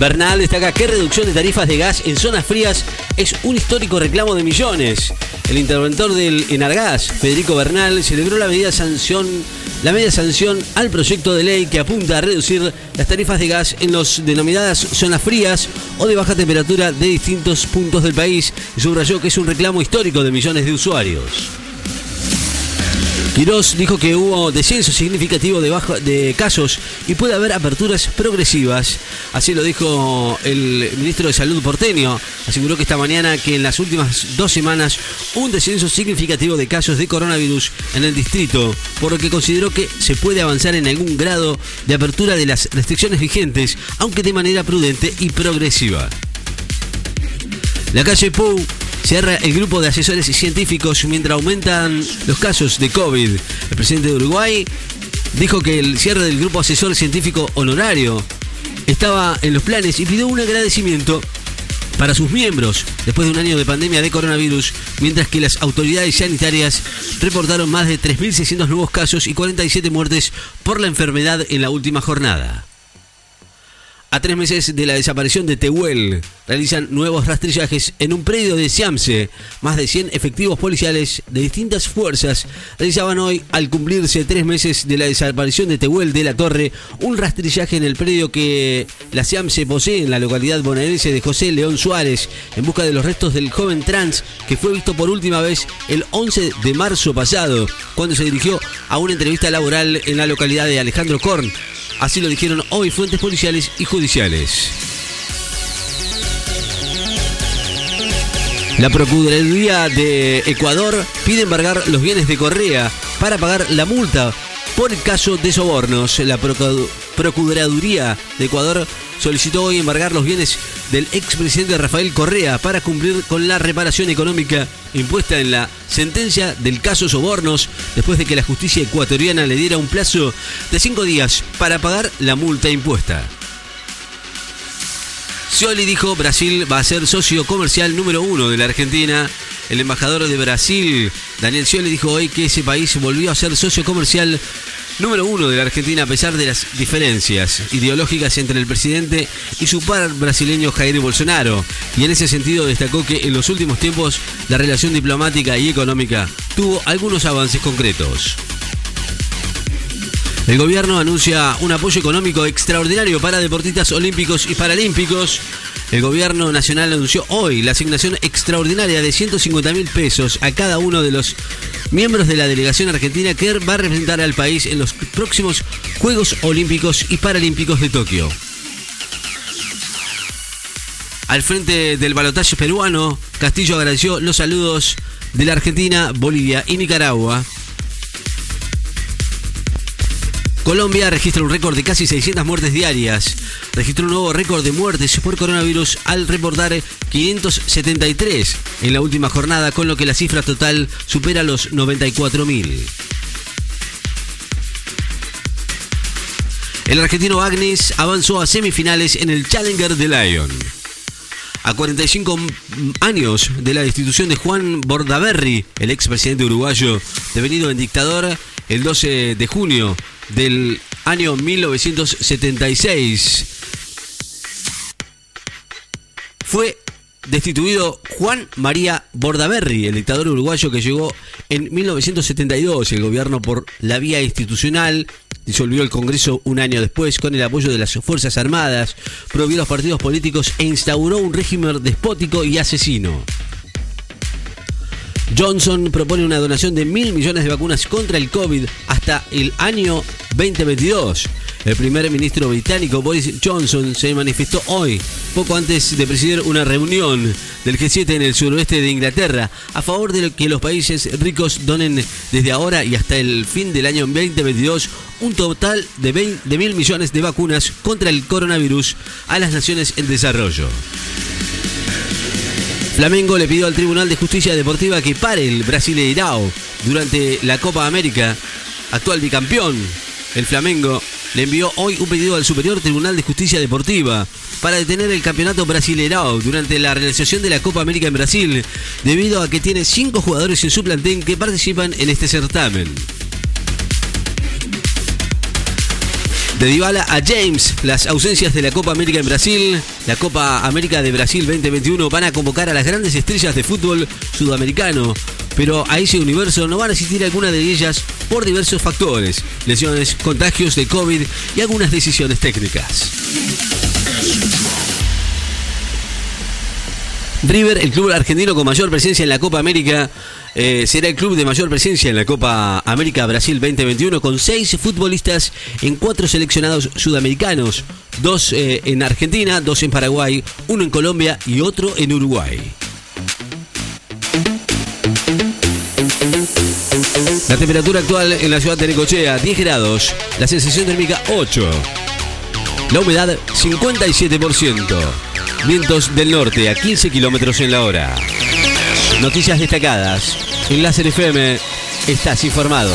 Bernal destaca que reducción de tarifas de gas en zonas frías es un histórico reclamo de millones. El interventor del Enargas, Federico Bernal, celebró la medida sanción, la media sanción al proyecto de ley que apunta a reducir las tarifas de gas en las denominadas zonas frías o de baja temperatura de distintos puntos del país y subrayó que es un reclamo histórico de millones de usuarios. Quirós dijo que hubo descenso significativo de, de casos y puede haber aperturas progresivas. Así lo dijo el ministro de Salud porteño. Aseguró que esta mañana que en las últimas dos semanas un descenso significativo de casos de coronavirus en el distrito, por lo que consideró que se puede avanzar en algún grado de apertura de las restricciones vigentes, aunque de manera prudente y progresiva. La calle Pou Cierra el grupo de asesores y científicos mientras aumentan los casos de COVID. El presidente de Uruguay dijo que el cierre del grupo asesor científico honorario estaba en los planes y pidió un agradecimiento para sus miembros después de un año de pandemia de coronavirus, mientras que las autoridades sanitarias reportaron más de 3.600 nuevos casos y 47 muertes por la enfermedad en la última jornada. A tres meses de la desaparición de Tehuel, realizan nuevos rastrillajes en un predio de Siamse. Más de 100 efectivos policiales de distintas fuerzas realizaban hoy, al cumplirse tres meses de la desaparición de Tehuel de la Torre, un rastrillaje en el predio que la Siamse posee en la localidad bonaerense de José León Suárez, en busca de los restos del joven trans que fue visto por última vez el 11 de marzo pasado, cuando se dirigió a una entrevista laboral en la localidad de Alejandro Korn. Así lo dijeron hoy fuentes policiales y judiciales. La Procuraduría de Ecuador pide embargar los bienes de Correa para pagar la multa por el caso de sobornos. La Procuraduría de Ecuador solicitó hoy embargar los bienes del expresidente Rafael Correa para cumplir con la reparación económica impuesta en la sentencia del caso Sobornos después de que la justicia ecuatoriana le diera un plazo de cinco días para pagar la multa impuesta. Scioli dijo Brasil va a ser socio comercial número uno de la Argentina. El embajador de Brasil, Daniel Scioli, dijo hoy que ese país volvió a ser socio comercial número uno de la Argentina a pesar de las diferencias ideológicas entre el presidente y su par brasileño Jair Bolsonaro. Y en ese sentido destacó que en los últimos tiempos la relación diplomática y económica tuvo algunos avances concretos. El gobierno anuncia un apoyo económico extraordinario para deportistas olímpicos y paralímpicos. El gobierno nacional anunció hoy la asignación extraordinaria de 150 mil pesos a cada uno de los miembros de la delegación argentina que va a representar al país en los próximos Juegos Olímpicos y Paralímpicos de Tokio. Al frente del balotaje peruano, Castillo agradeció los saludos de la Argentina, Bolivia y Nicaragua. Colombia registra un récord de casi 600 muertes diarias. Registró un nuevo récord de muertes por coronavirus al reportar 573 en la última jornada, con lo que la cifra total supera los 94.000. El argentino Agnes avanzó a semifinales en el Challenger de Lyon. A 45 años de la destitución de Juan Bordaberry, el expresidente uruguayo devenido en dictador, el 12 de junio del año 1976. Fue destituido Juan María Bordaberry, el dictador uruguayo que llegó en 1972. El gobierno por la vía institucional disolvió el Congreso un año después con el apoyo de las Fuerzas Armadas, prohibió los partidos políticos e instauró un régimen despótico y asesino. Johnson propone una donación de mil millones de vacunas contra el COVID hasta el año 2022. El primer ministro británico Boris Johnson se manifestó hoy, poco antes de presidir una reunión del G7 en el suroeste de Inglaterra, a favor de que los países ricos donen desde ahora y hasta el fin del año 2022 un total de, de mil millones de vacunas contra el coronavirus a las naciones en desarrollo. Flamengo le pidió al Tribunal de Justicia Deportiva que pare el Brasileirao durante la Copa América. Actual bicampeón, el Flamengo le envió hoy un pedido al Superior Tribunal de Justicia Deportiva para detener el campeonato Brasileirao durante la realización de la Copa América en Brasil, debido a que tiene cinco jugadores en su plantel que participan en este certamen. De Dybala a James, las ausencias de la Copa América en Brasil, la Copa América de Brasil 2021 van a convocar a las grandes estrellas de fútbol sudamericano, pero a ese universo no van a asistir algunas de ellas por diversos factores, lesiones, contagios de COVID y algunas decisiones técnicas. River, el club argentino con mayor presencia en la Copa América, eh, será el club de mayor presencia en la Copa América Brasil 2021 con seis futbolistas en cuatro seleccionados sudamericanos, dos eh, en Argentina, dos en Paraguay, uno en Colombia y otro en Uruguay. La temperatura actual en la ciudad de Necochea, 10 grados. La sensación térmica, 8. La humedad, 57%. Vientos del norte a 15 kilómetros en la hora. Noticias destacadas. En Láser FM estás informado.